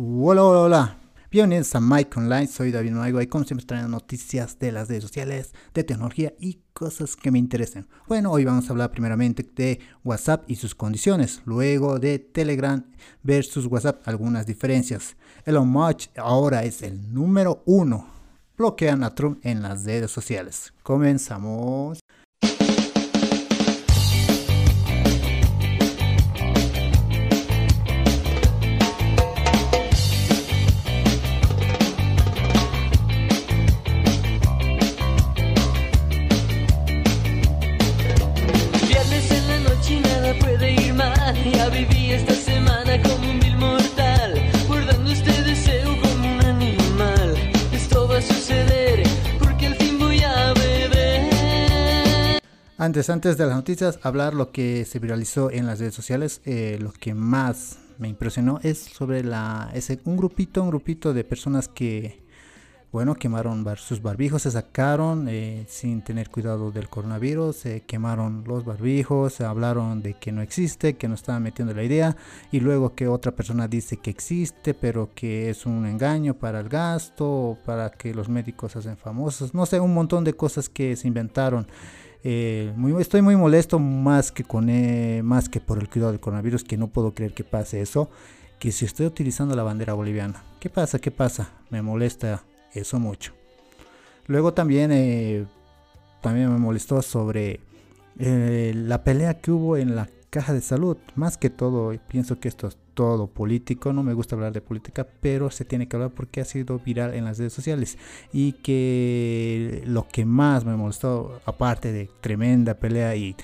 Hola, hola, hola. Bienvenidos a Mike Online, soy David Maigo y como siempre traigo noticias de las redes sociales, de tecnología y cosas que me interesen. Bueno, hoy vamos a hablar primeramente de WhatsApp y sus condiciones, luego de Telegram versus WhatsApp, algunas diferencias. Elon Musk ahora es el número uno. Bloquean a Trump en las redes sociales. Comenzamos. Antes, antes de las noticias, hablar lo que se viralizó en las redes sociales. Eh, lo que más me impresionó es sobre la, ese, un grupito, un grupito de personas que, bueno, quemaron sus barbijos, se sacaron eh, sin tener cuidado del coronavirus, se quemaron los barbijos, se hablaron de que no existe, que no estaban metiendo la idea, y luego que otra persona dice que existe, pero que es un engaño para el gasto, para que los médicos hacen famosos, no sé, un montón de cosas que se inventaron. Eh, estoy muy molesto más que, con, eh, más que por el cuidado del coronavirus, que no puedo creer que pase eso. Que si estoy utilizando la bandera boliviana, ¿qué pasa? ¿Qué pasa? Me molesta eso mucho. Luego también, eh, también me molestó sobre la pelea que hubo en la caja de salud. Más que todo, pienso que esto es todo político. No me gusta hablar de política, pero se tiene que hablar porque ha sido viral en las redes sociales. Y que lo que más me molestó, aparte de tremenda pelea y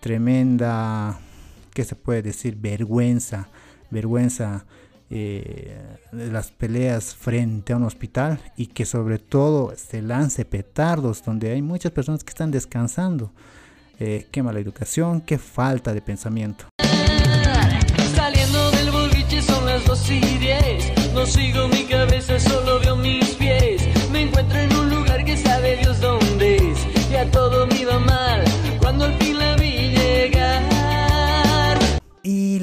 tremenda, ¿qué se puede decir? Vergüenza, vergüenza. Eh, las peleas frente a un hospital y que sobre todo se lance petardos donde hay muchas personas que están descansando eh, qué mala educación, qué falta de pensamiento. Saliendo del boliche son las 2 y 10. No sigo mi cabeza, solo veo mis pies. Me encuentro en un lugar que sabe Dios dónde es. Ya todo me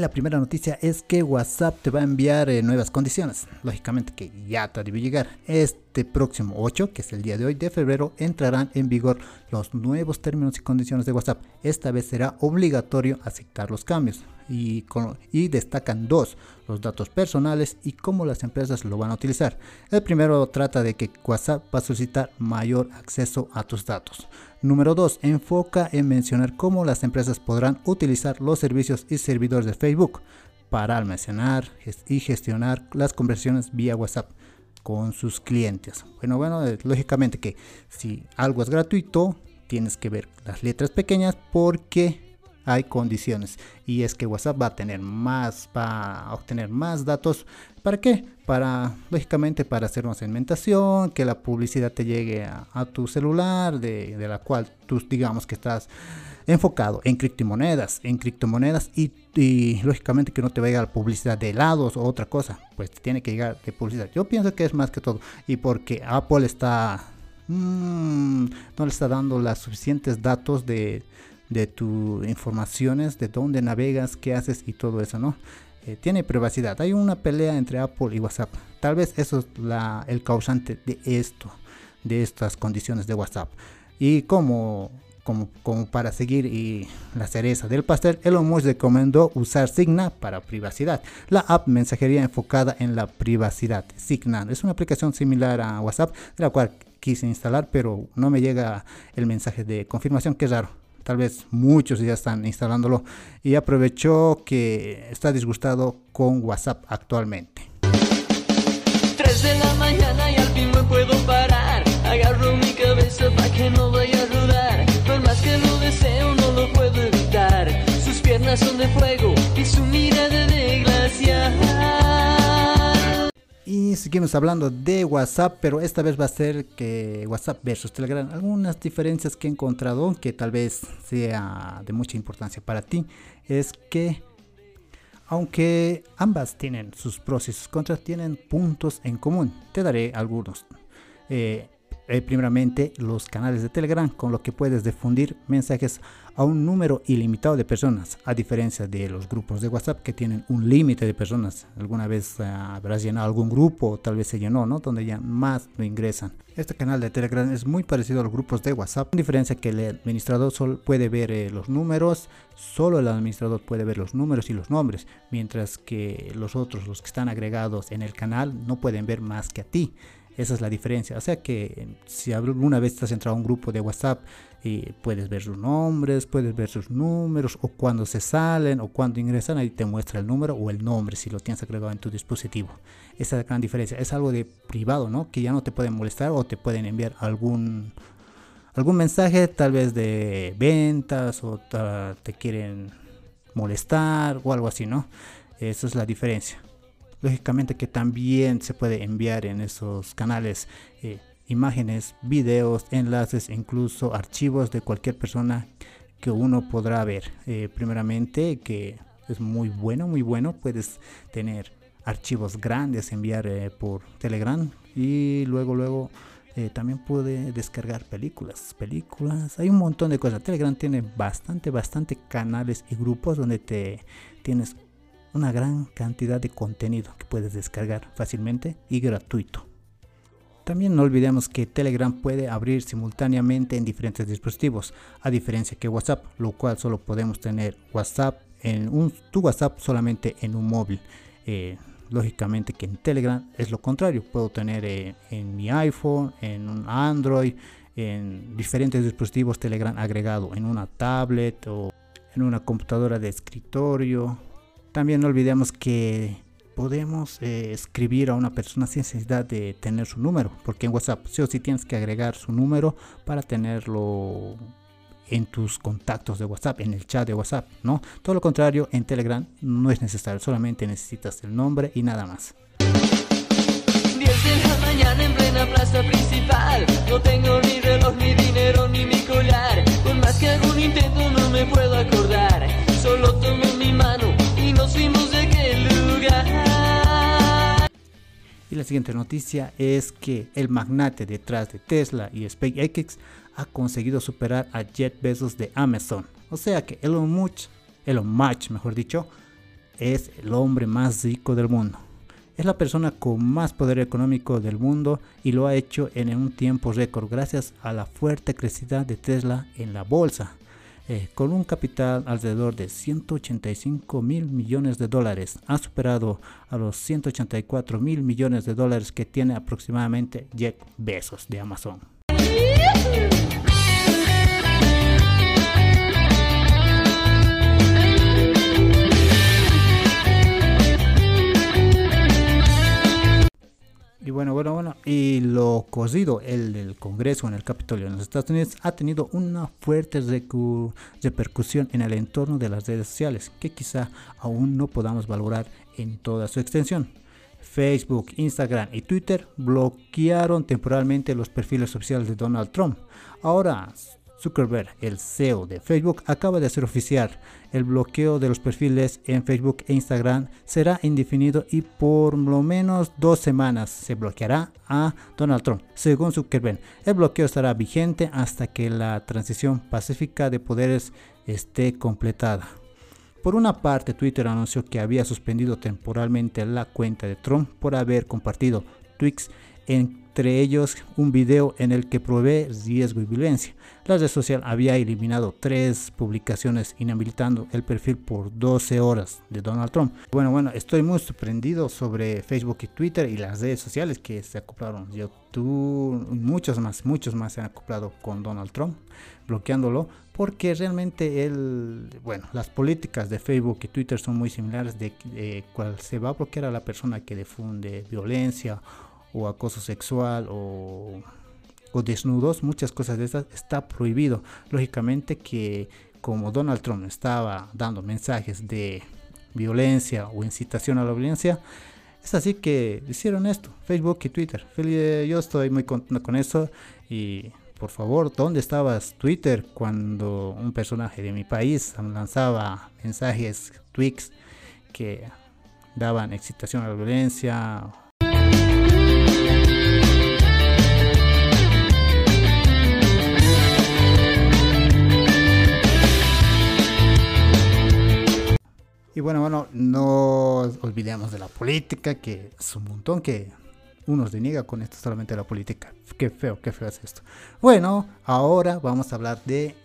la primera noticia es que WhatsApp te va a enviar eh, nuevas condiciones. Lógicamente que ya te debe llegar. Este próximo 8, que es el día de hoy de febrero, entrarán en vigor los nuevos términos y condiciones de WhatsApp. Esta vez será obligatorio aceptar los cambios. Y, y, destacan dos, los datos personales y cómo las empresas lo van a utilizar. El primero trata de que WhatsApp va a solicitar mayor acceso a tus datos. Número 2. Enfoca en mencionar cómo las empresas podrán utilizar los servicios y servidores de Facebook para almacenar y gestionar las conversaciones vía WhatsApp con sus clientes. Bueno, bueno, eh, lógicamente que si algo es gratuito, tienes que ver las letras pequeñas porque hay condiciones y es que WhatsApp va a tener más, va obtener más datos. ¿Para qué? Para, lógicamente, para hacer una segmentación, que la publicidad te llegue a, tu celular, de, de, la cual tú digamos que estás enfocado en criptomonedas, en criptomonedas y, lógicamente que no te vaya la publicidad de helados o otra cosa, pues tiene que llegar de publicidad. Yo pienso que es más que todo y porque Apple está mmm, no le está dando los suficientes datos de de tus informaciones, de dónde navegas, qué haces y todo eso, ¿no? Eh, tiene privacidad. Hay una pelea entre Apple y WhatsApp. Tal vez eso es el causante de esto, de estas condiciones de WhatsApp. Y como, para seguir y la cereza del pastel, Elon Musk recomendó usar Signa para privacidad. La app mensajería enfocada en la privacidad. Signa es una aplicación similar a WhatsApp, de la cual quise instalar, pero no me llega el mensaje de confirmación, es raro tal vez muchos ya están instalándolo y aprovechó que está disgustado con WhatsApp actualmente. 3 de la mañana y al fin me puedo parar. Agarro mi cabeza para que no vaya a rodar. Por más que lo deseo, no lo puedo evitar. Sus piernas son de fuego y su mirada de seguimos hablando de WhatsApp, pero esta vez va a ser que WhatsApp versus Telegram. Algunas diferencias que he encontrado que tal vez sea de mucha importancia para ti es que aunque ambas tienen sus pros y sus contras, tienen puntos en común. Te daré algunos. Eh, eh, primeramente los canales de Telegram, con lo que puedes difundir mensajes a un número ilimitado de personas, a diferencia de los grupos de WhatsApp que tienen un límite de personas. Alguna vez uh, habrás llenado algún grupo, tal vez se llenó, ¿no? Donde ya más lo ingresan. Este canal de Telegram es muy parecido a los grupos de WhatsApp, con diferencia que el administrador solo puede ver eh, los números, solo el administrador puede ver los números y los nombres, mientras que los otros, los que están agregados en el canal, no pueden ver más que a ti. Esa es la diferencia. O sea que si alguna vez estás entrado a un grupo de WhatsApp y puedes ver sus nombres, puedes ver sus números o cuando se salen o cuando ingresan, ahí te muestra el número o el nombre si lo tienes agregado en tu dispositivo. Esa es la gran diferencia. Es algo de privado, ¿no? Que ya no te pueden molestar o te pueden enviar algún algún mensaje tal vez de ventas o te quieren molestar o algo así, ¿no? Esa es la diferencia lógicamente que también se puede enviar en esos canales eh, imágenes, videos, enlaces, incluso archivos de cualquier persona que uno podrá ver. Eh, primeramente que es muy bueno, muy bueno, puedes tener archivos grandes, enviar eh, por Telegram y luego, luego también puede descargar películas, películas, hay un montón de cosas. Telegram tiene bastante, bastante canales y grupos donde te tienes una gran cantidad de contenido que puedes descargar fácilmente y gratuito. También no olvidemos que Telegram puede abrir simultáneamente en diferentes dispositivos, a diferencia que WhatsApp, lo cual solo podemos tener WhatsApp en un, tu WhatsApp solamente en un móvil. Eh, lógicamente que en Telegram es lo contrario, puedo tener eh, en mi iPhone, en un Android, en diferentes dispositivos Telegram agregado en una tablet o en una computadora de escritorio también no olvidemos que podemos eh, escribir a una persona sin necesidad de tener su número, porque en WhatsApp sí o sí tienes que agregar su número para tenerlo en tus contactos de WhatsApp, en el chat de WhatsApp, ¿no? Todo lo contrario, en Telegram no es necesario, solamente necesitas el nombre y nada más. 10 de la mañana en plena plaza principal No tengo ni reloj, ni dinero, ni mi más que un intento no me puedo acordar Solo y la siguiente noticia es que el magnate detrás de Tesla y SpaceX ha conseguido superar a Jet Bezos de Amazon. O sea que Elon Musk, Elon Musk mejor dicho, es el hombre más rico del mundo. Es la persona con más poder económico del mundo y lo ha hecho en un tiempo récord gracias a la fuerte crecida de Tesla en la bolsa. Eh, con un capital alrededor de 185 mil millones de dólares. Ha superado a los 184 mil millones de dólares que tiene aproximadamente Jeff Bezos de Amazon. Y lo ocurrido el del Congreso en el Capitolio en los Estados Unidos ha tenido una fuerte repercusión en el entorno de las redes sociales que quizá aún no podamos valorar en toda su extensión. Facebook, Instagram y Twitter bloquearon temporalmente los perfiles oficiales de Donald Trump. Ahora Zuckerberg, el CEO de Facebook, acaba de hacer oficial el bloqueo de los perfiles en Facebook e Instagram será indefinido y por lo menos dos semanas se bloqueará a Donald Trump. Según Zuckerberg, el bloqueo estará vigente hasta que la transición pacífica de poderes esté completada. Por una parte, Twitter anunció que había suspendido temporalmente la cuenta de Trump por haber compartido tweets entre ellos un video en el que provee riesgo y violencia. La red social había eliminado tres publicaciones inhabilitando el perfil por 12 horas de Donald Trump. Bueno, bueno, estoy muy sorprendido sobre Facebook y Twitter y las redes sociales que se acoplaron. YouTube muchos más, muchos más se han acoplado con Donald Trump, bloqueándolo, porque realmente él, bueno, las políticas de Facebook y Twitter son muy similares de, de cuál se va a bloquear a la persona que difunde violencia o acoso sexual o o desnudos, muchas cosas de estas está prohibido. Lógicamente que como Donald Trump estaba dando mensajes de violencia o incitación a la violencia, es así que hicieron esto, Facebook y Twitter. Yo estoy muy contento con eso y por favor, ¿dónde estabas Twitter cuando un personaje de mi país lanzaba mensajes, tweets que daban excitación a la violencia Y bueno, bueno, no olvidemos de la política, que es un montón que uno deniega con esto solamente la política. Qué feo, qué feo es esto. Bueno, ahora vamos a hablar de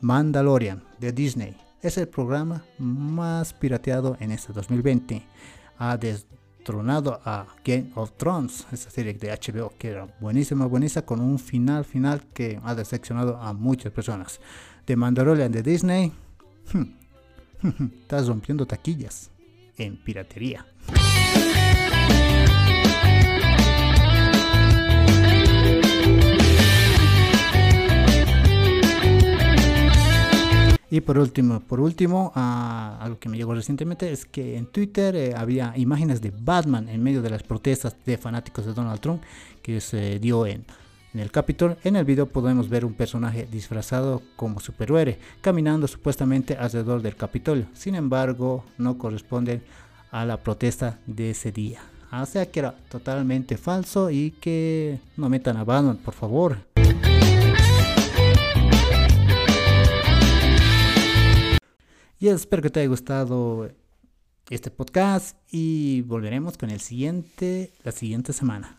Mandalorian, de Disney. Es el programa más pirateado en este 2020. Ha destronado a Game of Thrones, esa serie de HBO que era buenísima, buenísima, con un final final que ha decepcionado a muchas personas. De Mandalorian de Disney, estás rompiendo taquillas en piratería. Y por último, por último, ah, algo que me llegó recientemente es que en Twitter eh, había imágenes de Batman en medio de las protestas de fanáticos de Donald Trump que se dio en, en el Capitol. En el video podemos ver un personaje disfrazado como superhéroe caminando supuestamente alrededor del Capitolio. Sin embargo, no corresponde a la protesta de ese día. O sea que era totalmente falso y que no metan a Batman, por favor. Y espero que te haya gustado este podcast y volveremos con el siguiente la siguiente semana.